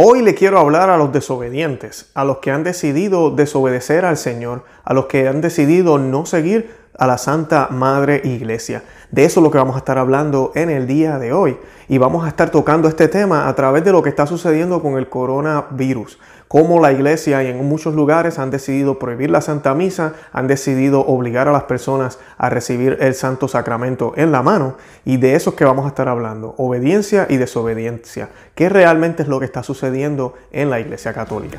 Hoy le quiero hablar a los desobedientes, a los que han decidido desobedecer al Señor, a los que han decidido no seguir a la Santa Madre Iglesia. De eso es lo que vamos a estar hablando en el día de hoy. Y vamos a estar tocando este tema a través de lo que está sucediendo con el coronavirus cómo la iglesia y en muchos lugares han decidido prohibir la Santa Misa, han decidido obligar a las personas a recibir el Santo Sacramento en la mano. Y de eso es que vamos a estar hablando, obediencia y desobediencia. ¿Qué realmente es lo que está sucediendo en la iglesia católica?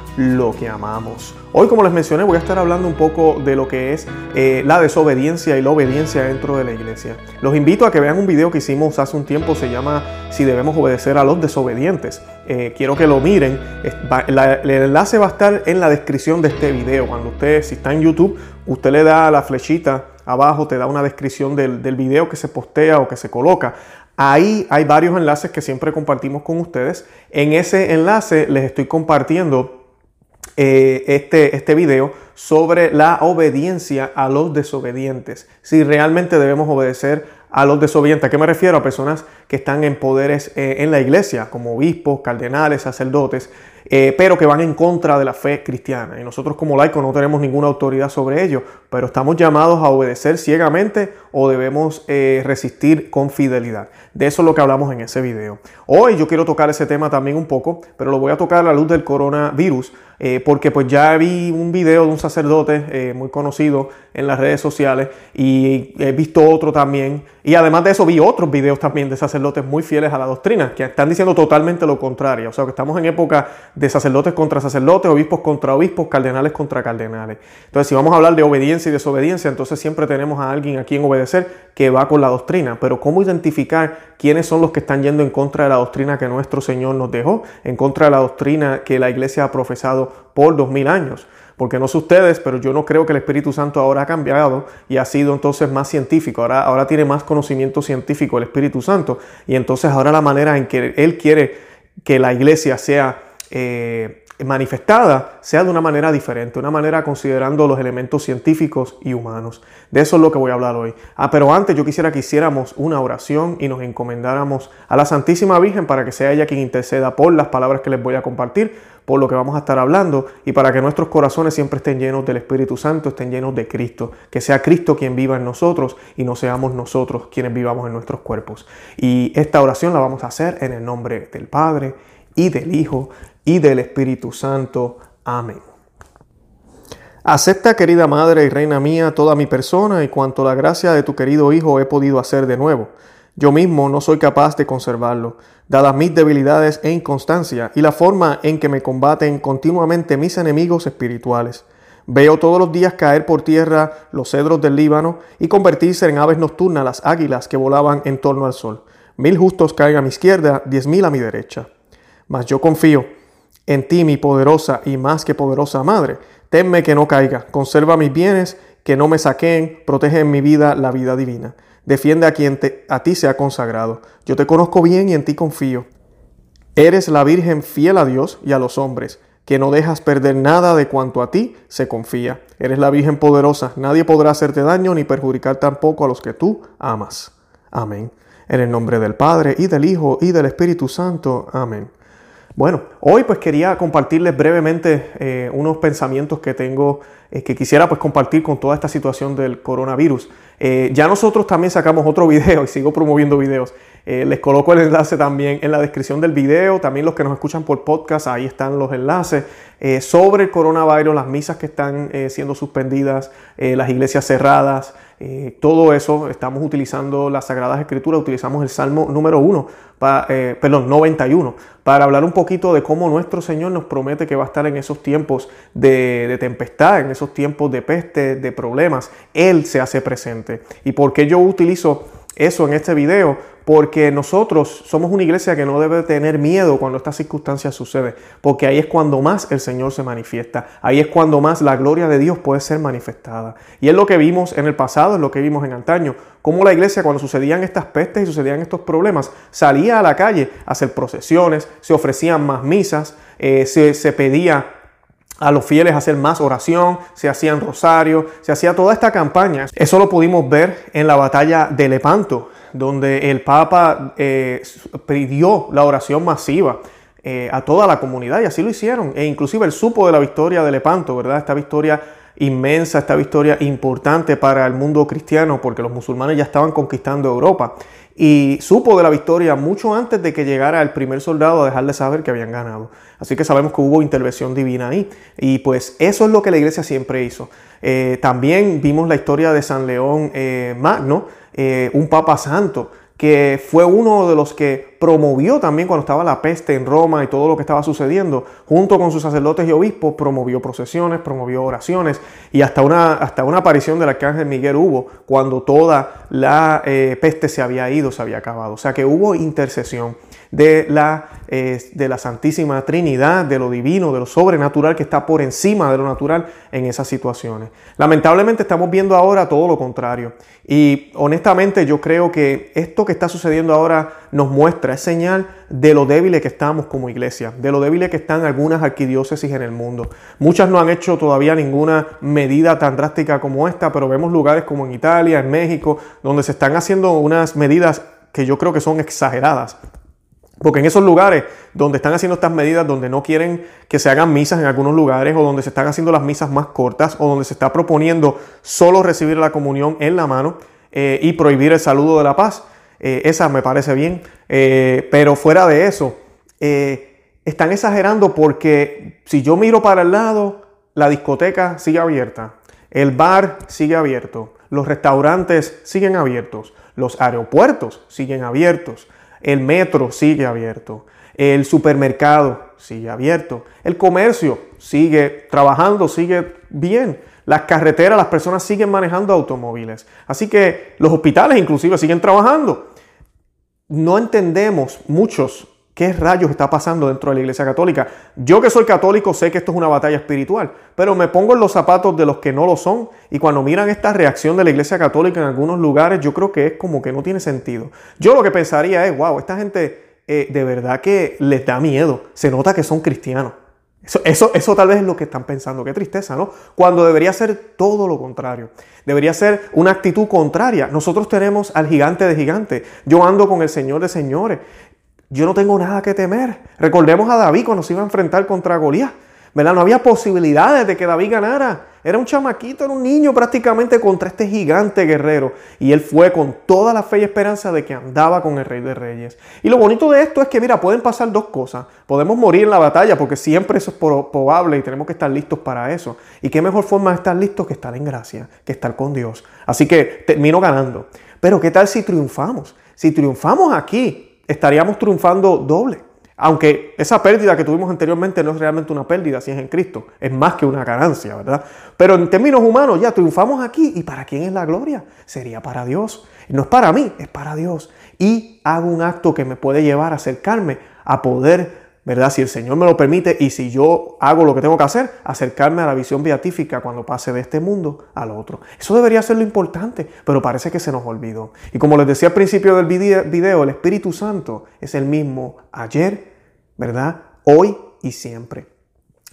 lo que amamos. Hoy, como les mencioné, voy a estar hablando un poco de lo que es eh, la desobediencia y la obediencia dentro de la iglesia. Los invito a que vean un video que hicimos hace un tiempo, se llama Si debemos obedecer a los desobedientes. Eh, quiero que lo miren. el enlace va a estar en la descripción de este video. Cuando usted, si está en YouTube, usted le da la flechita abajo, te da una descripción del, del video que se postea o que se coloca. Ahí hay varios enlaces que siempre compartimos con ustedes. En ese enlace les estoy compartiendo eh, este, este video sobre la obediencia a los desobedientes. Si realmente debemos obedecer a los desobedientes. ¿A qué me refiero? A personas que están en poderes eh, en la iglesia, como obispos, cardenales, sacerdotes, eh, pero que van en contra de la fe cristiana. Y nosotros como laicos no tenemos ninguna autoridad sobre ello, pero estamos llamados a obedecer ciegamente o debemos eh, resistir con fidelidad. De eso es lo que hablamos en ese video. Hoy yo quiero tocar ese tema también un poco, pero lo voy a tocar a la luz del coronavirus, porque pues ya vi un video de un sacerdote muy conocido en las redes sociales y he visto otro también. Y además de eso vi otros videos también de sacerdotes muy fieles a la doctrina, que están diciendo totalmente lo contrario. O sea, que estamos en época de sacerdotes contra sacerdotes, obispos contra obispos, cardenales contra cardenales. Entonces, si vamos a hablar de obediencia y desobediencia, entonces siempre tenemos a alguien a quien obedecer que va con la doctrina. Pero ¿cómo identificar quiénes son los que están yendo en contra de la doctrina que nuestro Señor nos dejó, en contra de la doctrina que la iglesia ha profesado por dos mil años? porque no sé ustedes, pero yo no creo que el Espíritu Santo ahora ha cambiado y ha sido entonces más científico, ahora, ahora tiene más conocimiento científico el Espíritu Santo y entonces ahora la manera en que Él quiere que la iglesia sea eh, manifestada sea de una manera diferente, una manera considerando los elementos científicos y humanos. De eso es lo que voy a hablar hoy. Ah, pero antes yo quisiera que hiciéramos una oración y nos encomendáramos a la Santísima Virgen para que sea ella quien interceda por las palabras que les voy a compartir, por lo que vamos a estar hablando y para que nuestros corazones siempre estén llenos del Espíritu Santo, estén llenos de Cristo, que sea Cristo quien viva en nosotros y no seamos nosotros quienes vivamos en nuestros cuerpos. Y esta oración la vamos a hacer en el nombre del Padre y del Hijo y del Espíritu Santo. Amén. Acepta, querida Madre y Reina mía, toda mi persona y cuanto la gracia de tu querido Hijo he podido hacer de nuevo. Yo mismo no soy capaz de conservarlo, dadas mis debilidades e inconstancia y la forma en que me combaten continuamente mis enemigos espirituales. Veo todos los días caer por tierra los cedros del Líbano y convertirse en aves nocturnas las águilas que volaban en torno al sol. Mil justos caen a mi izquierda, diez mil a mi derecha. Mas yo confío en ti, mi poderosa y más que poderosa Madre. Tenme que no caiga, conserva mis bienes, que no me saquen, protege en mi vida la vida divina. Defiende a quien a ti se ha consagrado. Yo te conozco bien y en ti confío. Eres la Virgen fiel a Dios y a los hombres, que no dejas perder nada de cuanto a ti se confía. Eres la Virgen poderosa, nadie podrá hacerte daño ni perjudicar tampoco a los que tú amas. Amén. En el nombre del Padre y del Hijo y del Espíritu Santo. Amén. Bueno, hoy pues quería compartirles brevemente eh, unos pensamientos que tengo eh, que quisiera pues compartir con toda esta situación del coronavirus. Eh, ya nosotros también sacamos otro video y sigo promoviendo videos. Les coloco el enlace también en la descripción del video, también los que nos escuchan por podcast, ahí están los enlaces sobre el coronavirus, las misas que están siendo suspendidas, las iglesias cerradas. Eh, todo eso estamos utilizando las Sagradas Escrituras, utilizamos el Salmo número 1, eh, perdón, 91, para hablar un poquito de cómo nuestro Señor nos promete que va a estar en esos tiempos de, tempestad, en esos tiempos de peste, de problemas. Él se hace presente. ¿Y por qué yo utilizo eso en este video porque nosotros somos una iglesia que no debe tener miedo cuando estas circunstancias suceden, porque ahí es cuando más el Señor se manifiesta, ahí es cuando más la gloria de Dios puede ser manifestada. Y es lo que vimos en el pasado, es lo que vimos en antaño, cómo la iglesia cuando sucedían estas pestes y sucedían estos problemas, salía a la calle a hacer procesiones, se ofrecían más misas, eh, se, se pedía a los fieles hacer más oración, se hacían rosario, se hacía toda esta campaña. Eso lo pudimos ver en la batalla de Lepanto, donde el Papa eh, pidió la oración masiva eh, a toda la comunidad y así lo hicieron. E inclusive él supo de la victoria de Lepanto, ¿verdad? Esta victoria inmensa, esta victoria importante para el mundo cristiano, porque los musulmanes ya estaban conquistando Europa y supo de la victoria mucho antes de que llegara el primer soldado a dejarle saber que habían ganado. Así que sabemos que hubo intervención divina ahí. Y pues eso es lo que la iglesia siempre hizo. Eh, también vimos la historia de San León eh, Magno, eh, un papa santo que fue uno de los que promovió también cuando estaba la peste en Roma y todo lo que estaba sucediendo, junto con sus sacerdotes y obispos, promovió procesiones, promovió oraciones. Y hasta una, hasta una aparición del arcángel Miguel hubo cuando toda la eh, peste se había ido, se había acabado. O sea que hubo intercesión de la, eh, de la Santísima Trinidad, de lo divino, de lo sobrenatural que está por encima de lo natural en esas situaciones. Lamentablemente estamos viendo ahora todo lo contrario. Y honestamente yo creo que esto que está sucediendo ahora nos muestra, es señal de lo débiles que estamos como iglesia, de lo débiles que están algunas arquidiócesis en el mundo. Muchas no han hecho todavía ninguna medida tan drástica como esta, pero vemos lugares como en Italia, en México, donde se están haciendo unas medidas que yo creo que son exageradas. Porque en esos lugares donde están haciendo estas medidas, donde no quieren que se hagan misas en algunos lugares, o donde se están haciendo las misas más cortas, o donde se está proponiendo solo recibir la comunión en la mano eh, y prohibir el saludo de la paz, eh, esa me parece bien. Eh, pero fuera de eso, están exagerando porque si yo miro para el lado, la discoteca sigue abierta, el bar sigue abierto, los restaurantes siguen abiertos, los aeropuertos siguen abiertos. El metro sigue abierto. El supermercado sigue abierto. El comercio sigue trabajando, sigue bien. Las carreteras, las personas siguen manejando automóviles. Así que los hospitales inclusive siguen trabajando. No entendemos muchos qué rayos está pasando dentro de la Iglesia Católica. Yo que soy católico sé que esto es una batalla espiritual, pero me pongo en los zapatos de los que no lo son y cuando miran esta reacción de la Iglesia Católica en algunos lugares, yo creo que es como que no tiene sentido. Yo lo que pensaría es, wow, esta gente eh, de verdad que les da miedo, se nota que son cristianos. Eso, eso, eso, tal vez es lo que están pensando. Qué tristeza, ¿no? Cuando debería ser todo lo contrario. Debería ser una actitud contraria. Nosotros tenemos al gigante de gigantes. Yo ando con el Señor de señores. Yo no tengo nada que temer. Recordemos a David cuando se iba a enfrentar contra Goliat. ¿verdad? No había posibilidades de que David ganara. Era un chamaquito, era un niño prácticamente contra este gigante guerrero. Y él fue con toda la fe y esperanza de que andaba con el rey de reyes. Y lo bonito de esto es que, mira, pueden pasar dos cosas. Podemos morir en la batalla porque siempre eso es probable y tenemos que estar listos para eso. Y qué mejor forma de estar listos que estar en gracia, que estar con Dios. Así que termino ganando. Pero ¿qué tal si triunfamos? Si triunfamos aquí, estaríamos triunfando doble. Aunque esa pérdida que tuvimos anteriormente no es realmente una pérdida si es en Cristo, es más que una ganancia, ¿verdad? Pero en términos humanos ya triunfamos aquí y ¿para quién es la gloria? Sería para Dios. No es para mí, es para Dios. Y hago un acto que me puede llevar a acercarme a poder ¿verdad? Si el Señor me lo permite y si yo hago lo que tengo que hacer, acercarme a la visión beatífica cuando pase de este mundo al otro. Eso debería ser lo importante, pero parece que se nos olvidó. Y como les decía al principio del video, el Espíritu Santo es el mismo ayer, ¿verdad? Hoy y siempre.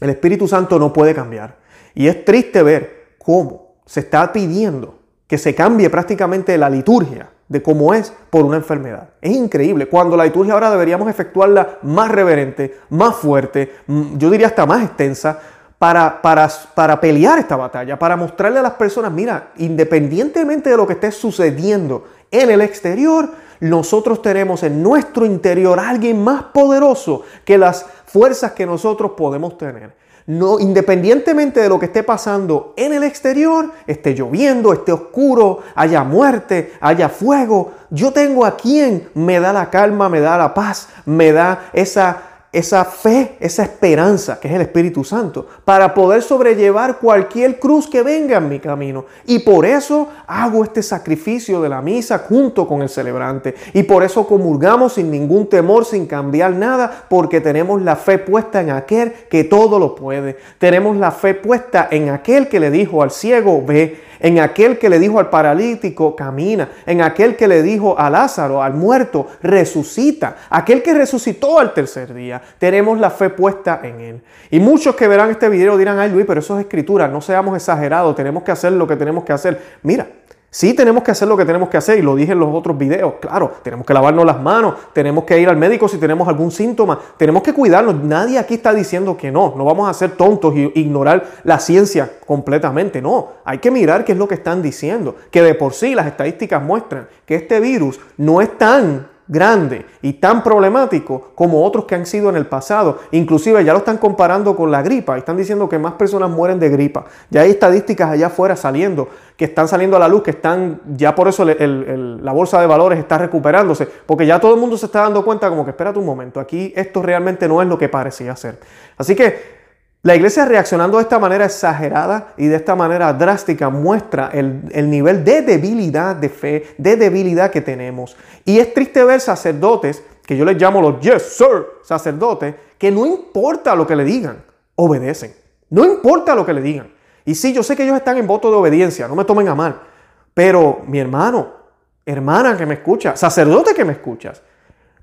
El Espíritu Santo no puede cambiar. Y es triste ver cómo se está pidiendo que se cambie prácticamente la liturgia de cómo es por una enfermedad. Es increíble. Cuando la liturgia ahora deberíamos efectuarla más reverente, más fuerte, mm, yo diría hasta más extensa, para, para, para pelear esta batalla, para mostrarle a las personas, mira, independientemente de lo que esté sucediendo en el exterior, nosotros tenemos en nuestro interior alguien más poderoso que las fuerzas que nosotros podemos tener. No, independientemente de lo que esté pasando en el exterior, esté lloviendo, esté oscuro, haya muerte, haya fuego, yo tengo a quien me da la calma, me da la paz, me da esa esa fe, esa esperanza, que es el Espíritu Santo, para poder sobrellevar cualquier cruz que venga en mi camino. Y por eso hago este sacrificio de la misa junto con el celebrante. Y por eso comulgamos sin ningún temor, sin cambiar nada, porque tenemos la fe puesta en aquel que todo lo puede. Tenemos la fe puesta en aquel que le dijo al ciego, ve en aquel que le dijo al paralítico, camina, en aquel que le dijo a Lázaro, al muerto, resucita, aquel que resucitó al tercer día, tenemos la fe puesta en él. Y muchos que verán este video dirán, ay Luis, pero eso es escritura, no seamos exagerados, tenemos que hacer lo que tenemos que hacer. Mira, Sí, tenemos que hacer lo que tenemos que hacer y lo dije en los otros videos. Claro, tenemos que lavarnos las manos, tenemos que ir al médico si tenemos algún síntoma, tenemos que cuidarnos. Nadie aquí está diciendo que no, no vamos a ser tontos y ignorar la ciencia completamente. No, hay que mirar qué es lo que están diciendo. Que de por sí las estadísticas muestran que este virus no es tan grande y tan problemático como otros que han sido en el pasado. Inclusive ya lo están comparando con la gripa. Están diciendo que más personas mueren de gripa. Ya hay estadísticas allá afuera saliendo, que están saliendo a la luz, que están, ya por eso la bolsa de valores está recuperándose, porque ya todo el mundo se está dando cuenta como que espérate un momento, aquí esto realmente no es lo que parecía ser. Así que la iglesia reaccionando de esta manera exagerada y de esta manera drástica muestra el, nivel de debilidad de fe, de debilidad que tenemos. Y es triste ver sacerdotes, que yo les llamo los yes sir sacerdotes, que no importa lo que le digan, obedecen. No importa lo que le digan. Y sí, yo sé que ellos están en voto de obediencia, no me tomen a mal. Pero mi hermano, hermana que me escucha, sacerdote que me escuchas,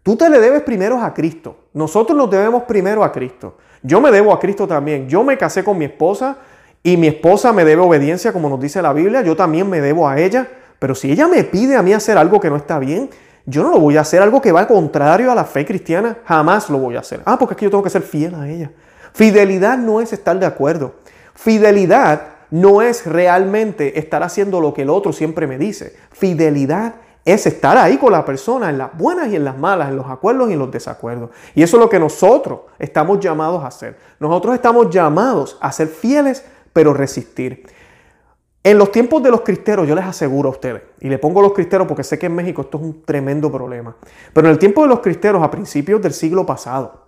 tú te le debes primero a Cristo. Nosotros nos debemos primero a Cristo. Yo me debo a Cristo también. Yo me casé con mi esposa y mi esposa me debe obediencia, como nos dice la Biblia. Yo también me debo a ella. Pero si ella me pide a mí hacer algo que no está bien, yo no lo voy a hacer. Algo que va contrario a la fe cristiana, jamás lo voy a hacer. Ah, porque es que yo tengo que ser fiel a ella. Fidelidad no es estar de acuerdo. Fidelidad no es realmente estar haciendo lo que el otro siempre me dice. Fidelidad es estar ahí con la persona en las buenas y en las malas, en los acuerdos y en los desacuerdos. Y eso es lo que nosotros estamos llamados a hacer. Nosotros estamos llamados a ser fieles, pero resistir. En los tiempos de los cristeros, yo les aseguro a ustedes, y le pongo los cristeros porque sé que en México esto es un tremendo problema, pero en el tiempo de los cristeros, a principios del siglo pasado,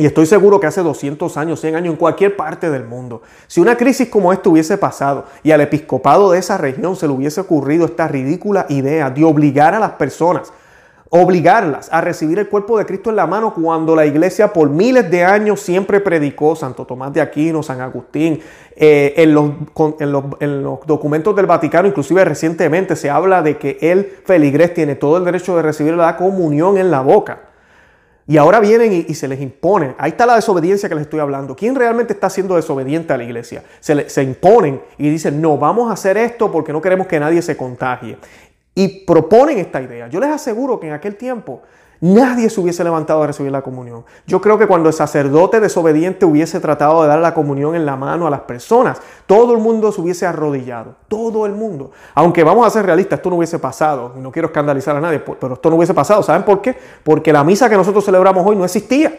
y estoy seguro que hace 200 años, 100 años, en cualquier parte del mundo, si una crisis como esta hubiese pasado y al episcopado de esa región se le hubiese ocurrido esta ridícula idea de obligar a las personas, obligarlas a recibir el cuerpo de Cristo en la mano cuando la iglesia por miles de años siempre predicó, Santo Tomás de Aquino, San Agustín, eh, en, los, en, los, en, los, documentos del Vaticano, inclusive recientemente se habla de que el feligrés tiene todo el derecho de recibir la comunión en la boca. Y ahora vienen y, se les impone. Ahí está la desobediencia que les estoy hablando. ¿Quién realmente está siendo desobediente a la iglesia? Se, se imponen y dicen, no, vamos a hacer esto porque no queremos que nadie se contagie. Y proponen esta idea. Yo les aseguro que en aquel tiempo nadie se hubiese levantado a recibir la comunión. Yo creo que cuando el sacerdote desobediente hubiese tratado de dar la comunión en la mano a las personas, todo el mundo se hubiese arrodillado. Todo el mundo. Aunque vamos a ser realistas, esto no hubiese pasado. No quiero escandalizar a nadie, pero esto no hubiese pasado. ¿Saben por qué? Porque la misa que nosotros celebramos hoy no existía.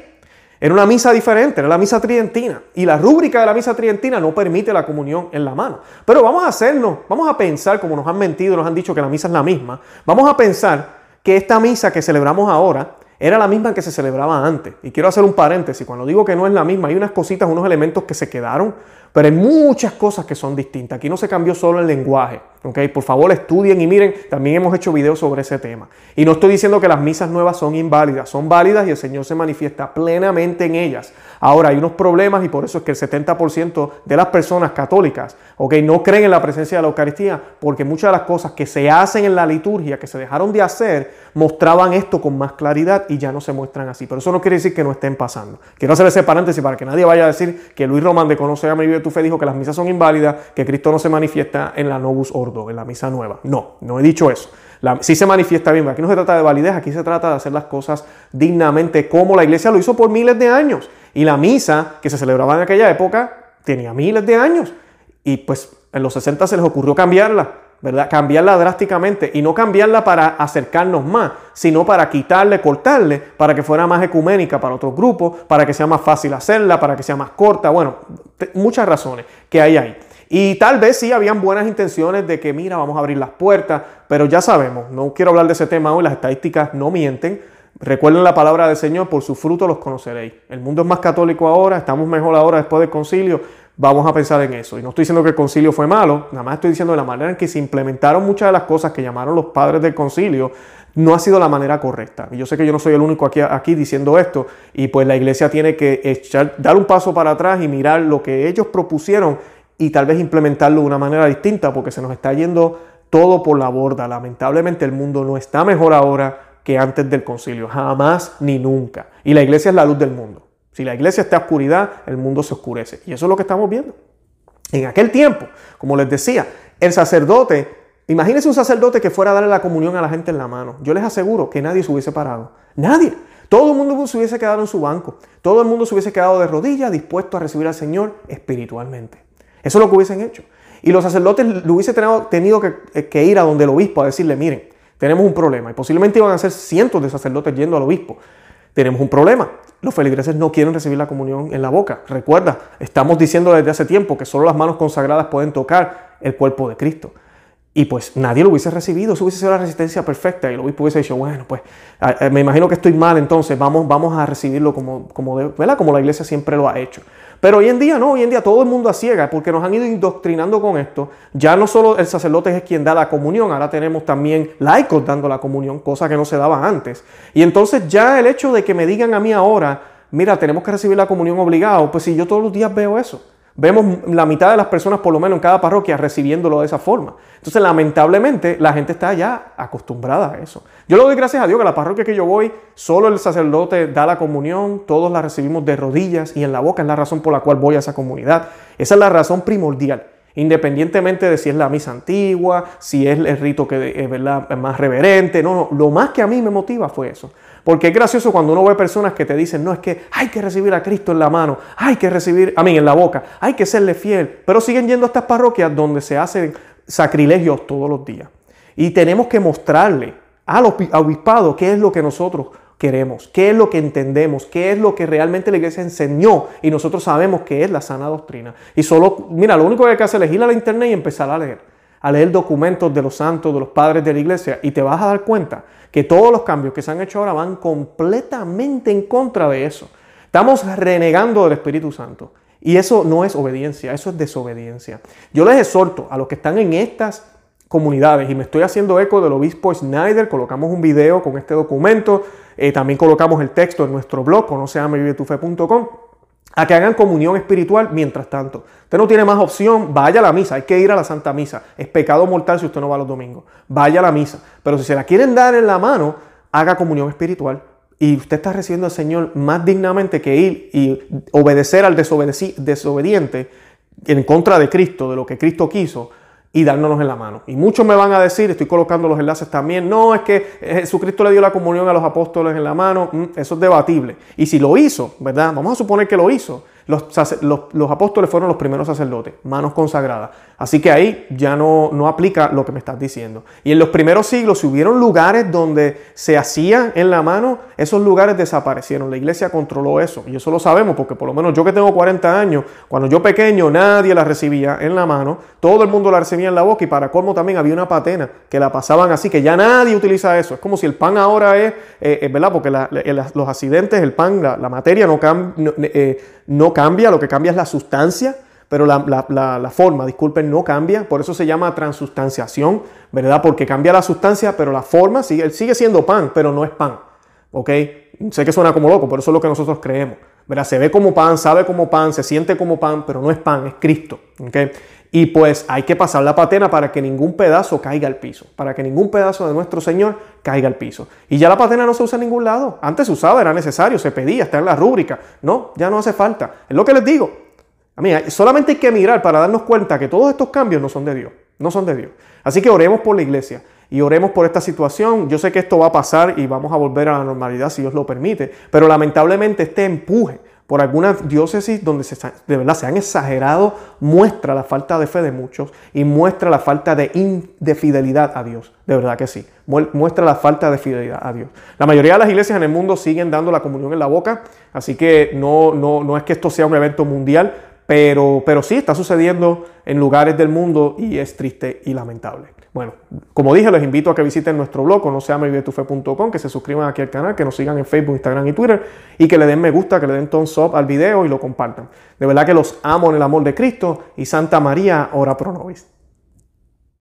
Era una misa diferente, era la misa tridentina. Y la rúbrica de la misa tridentina no permite la comunión en la mano. Pero vamos a hacernos, vamos a pensar, como nos han mentido, nos han dicho que la misa es la misma. Vamos a pensar que esta misa que celebramos ahora era la misma que se celebraba antes. Y quiero hacer un paréntesis, cuando digo que no es la misma, hay unas cositas, unos elementos que se quedaron, pero hay muchas cosas que son distintas. Aquí no se cambió solo el lenguaje. ¿Okay? Por favor, estudien y miren, también hemos hecho videos sobre ese tema. Y no estoy diciendo que las misas nuevas son inválidas, son válidas y el Señor se manifiesta plenamente en ellas. Ahora, hay unos problemas y por eso es que el 70% de las personas católicas ¿okay? no creen en la presencia de la Eucaristía, porque muchas de las cosas que se hacen en la liturgia, que se dejaron de hacer, mostraban esto con más claridad y ya no se muestran así. Pero eso no quiere decir que no estén pasando. Quiero hacer ese paréntesis para que nadie vaya a decir que Luis Román de Conoce a de tu Fe dijo que las misas son inválidas, que Cristo no se manifiesta en la Novus Ordo, en la misa nueva. No, no he dicho eso. Si se manifiesta bien, aquí no se trata de validez, aquí se trata de hacer las cosas dignamente como la iglesia lo hizo por miles de años. Y la misa que se celebraba en aquella época tenía miles de años. Y pues en los 60 se les ocurrió cambiarla, ¿verdad? Cambiarla drásticamente y no cambiarla para acercarnos más, sino para quitarle, cortarle, para que fuera más ecuménica para otros grupos, para que sea más fácil hacerla, para que sea más corta. Bueno, muchas razones que hay ahí. Y tal vez sí habían buenas intenciones de que, mira, vamos a abrir las puertas, pero ya sabemos, no quiero hablar de ese tema hoy, las estadísticas no mienten. Recuerden la palabra del Señor, por su fruto los conoceréis. El mundo es más católico ahora, estamos mejor ahora después del concilio, vamos a pensar en eso. Y no estoy diciendo que el concilio fue malo, nada más estoy diciendo de la manera en que se implementaron muchas de las cosas que llamaron los padres del concilio, no ha sido la manera correcta. Y yo sé que yo no soy el único aquí, aquí diciendo esto, y pues la iglesia tiene que echar, dar un paso para atrás y mirar lo que ellos propusieron y tal vez implementarlo de una manera distinta, porque se nos está yendo todo por la borda. Lamentablemente el mundo no está mejor ahora que antes del concilio, jamás ni nunca. Y la iglesia es la luz del mundo. Si la iglesia está en oscuridad, el mundo se oscurece. Y eso es lo que estamos viendo. En aquel tiempo, como les decía, el sacerdote, imagínense un sacerdote que fuera a darle la comunión a la gente en la mano. Yo les aseguro que nadie se hubiese parado. Nadie. Todo el mundo se hubiese quedado en su banco. Todo el mundo se hubiese quedado de rodillas, dispuesto a recibir al Señor espiritualmente. Eso es lo que hubiesen hecho. Y los sacerdotes lo hubiesen tenido que, que ir a donde el obispo a decirle, miren, tenemos un problema. Y posiblemente iban a ser cientos de sacerdotes yendo al obispo. Tenemos un problema. Los feligreses no quieren recibir la comunión en la boca. Recuerda, estamos diciendo desde hace tiempo que solo las manos consagradas pueden tocar el cuerpo de Cristo. Y pues nadie lo hubiese recibido, eso hubiese sido la resistencia perfecta y el obispo hubiese dicho, bueno, pues me imagino que estoy mal, entonces vamos, vamos a recibirlo como, como, como la iglesia siempre lo ha hecho. Pero hoy en día no, hoy en día todo el mundo a ciega porque nos han ido indoctrinando con esto. Ya no solo el sacerdote es quien da la comunión, ahora tenemos también laicos dando la comunión, cosa que no se daba antes. Y entonces ya el hecho de que me digan a mí ahora, mira, tenemos que recibir la comunión obligado, pues si yo todos los días veo eso. Vemos la mitad de las personas, por lo menos en cada parroquia, recibiéndolo de esa forma. Entonces, lamentablemente, la gente está ya acostumbrada a eso. Yo le doy gracias a Dios que la parroquia que yo voy, solo el sacerdote da la comunión, todos la recibimos de rodillas y en la boca. Es la razón por la cual voy a esa comunidad. Esa es la razón primordial. Independientemente de si es la misa antigua, si es el rito que es más reverente, no, no, lo más que a mí me motiva fue eso. Porque es gracioso cuando uno ve personas que te dicen, no, es que hay que recibir a Cristo en la mano, hay que recibir, a mí, en la boca, hay que serle fiel, pero siguen yendo a estas parroquias donde se hacen sacrilegios todos los días. Y tenemos que mostrarle al obispado qué es lo que nosotros queremos, qué es lo que entendemos, qué es lo que realmente la iglesia enseñó y nosotros sabemos que es la sana doctrina. Y solo, mira, lo único que hay que hacer es ir a la internet y empezar a leer, a leer documentos de los santos, de los padres de la iglesia y te vas a dar cuenta que todos los cambios que se han hecho ahora van completamente en contra de eso. Estamos renegando del Espíritu Santo. Y eso no es obediencia, eso es desobediencia. Yo les exhorto a los que están en estas comunidades, y me estoy haciendo eco del obispo Snyder, colocamos un video con este documento, eh, también colocamos el texto en nuestro blog, conoceamevivetufe.com, a que hagan comunión espiritual mientras tanto. Usted no tiene más opción, vaya a la misa, hay que ir a la Santa Misa. Es pecado mortal si usted no va los domingos. Vaya a la misa. Pero si se la quieren dar en la mano, haga comunión espiritual. Y usted está recibiendo al Señor más dignamente que ir y obedecer al desobediente en contra de Cristo, de lo que Cristo quiso, y dárnoslos en la mano. Y muchos me van a decir, estoy colocando los enlaces también, no, es que Jesucristo le dio la comunión a los apóstoles en la mano, mm, eso es debatible. Y si lo hizo, ¿verdad? Vamos a suponer que lo hizo. Los, apóstoles fueron los primeros sacerdotes, manos consagradas. Así que ahí ya no, no aplica lo que me estás diciendo. Y en los primeros siglos, si hubieron lugares donde se hacía en la mano, esos lugares desaparecieron. La iglesia controló eso. Y eso lo sabemos porque por lo menos yo que tengo 40 años, cuando yo pequeño nadie la recibía en la mano, todo el mundo la recibía en la boca y para colmo también había una patena que la pasaban así, que ya nadie utiliza eso. Es como si el pan ahora es, eh, ¿verdad? Porque los accidentes, el pan, la, materia no, cambia. Eh, no cambia, lo que cambia es la sustancia, pero la, forma, disculpen, no cambia, por eso se llama transustanciación, ¿verdad? Porque cambia la sustancia, pero la forma sigue, sigue siendo pan, pero no es pan, ¿ok? Sé que suena como loco, pero eso es lo que nosotros creemos, ¿verdad? Se ve como pan, sabe como pan, se siente como pan, pero no es pan, es Cristo, ¿ok? Y pues hay que pasar la patena para que ningún pedazo caiga al piso, para que ningún pedazo de nuestro Señor caiga al piso. Y ya la patena no se usa en ningún lado. Antes se usaba, era necesario, se pedía, está en la rúbrica. No, ya no hace falta. Es lo que les digo. A mí, solamente hay que mirar para darnos cuenta que todos estos cambios no son de Dios, no son de Dios. Así que oremos por la iglesia y oremos por esta situación. Yo sé que esto va a pasar y vamos a volver a la normalidad si Dios lo permite, pero lamentablemente este empuje por algunas diócesis donde se, de verdad se han exagerado, muestra la falta de fe de muchos y muestra la falta de, de fidelidad a Dios. De verdad que sí. Muestra la falta de fidelidad a Dios. La mayoría de las iglesias en el mundo siguen dando la comunión en la boca, así que no, no, no es que esto sea un evento mundial, pero, pero sí está sucediendo en lugares del mundo y es triste y lamentable. Bueno, como dije, les invito a que visiten nuestro blog, no se que se suscriban aquí al canal, que nos sigan en Facebook, Instagram y Twitter y que le den me gusta, que le den thumbs up al video y lo compartan. De verdad que los amo en el amor de Cristo y Santa María, ora pro nobis.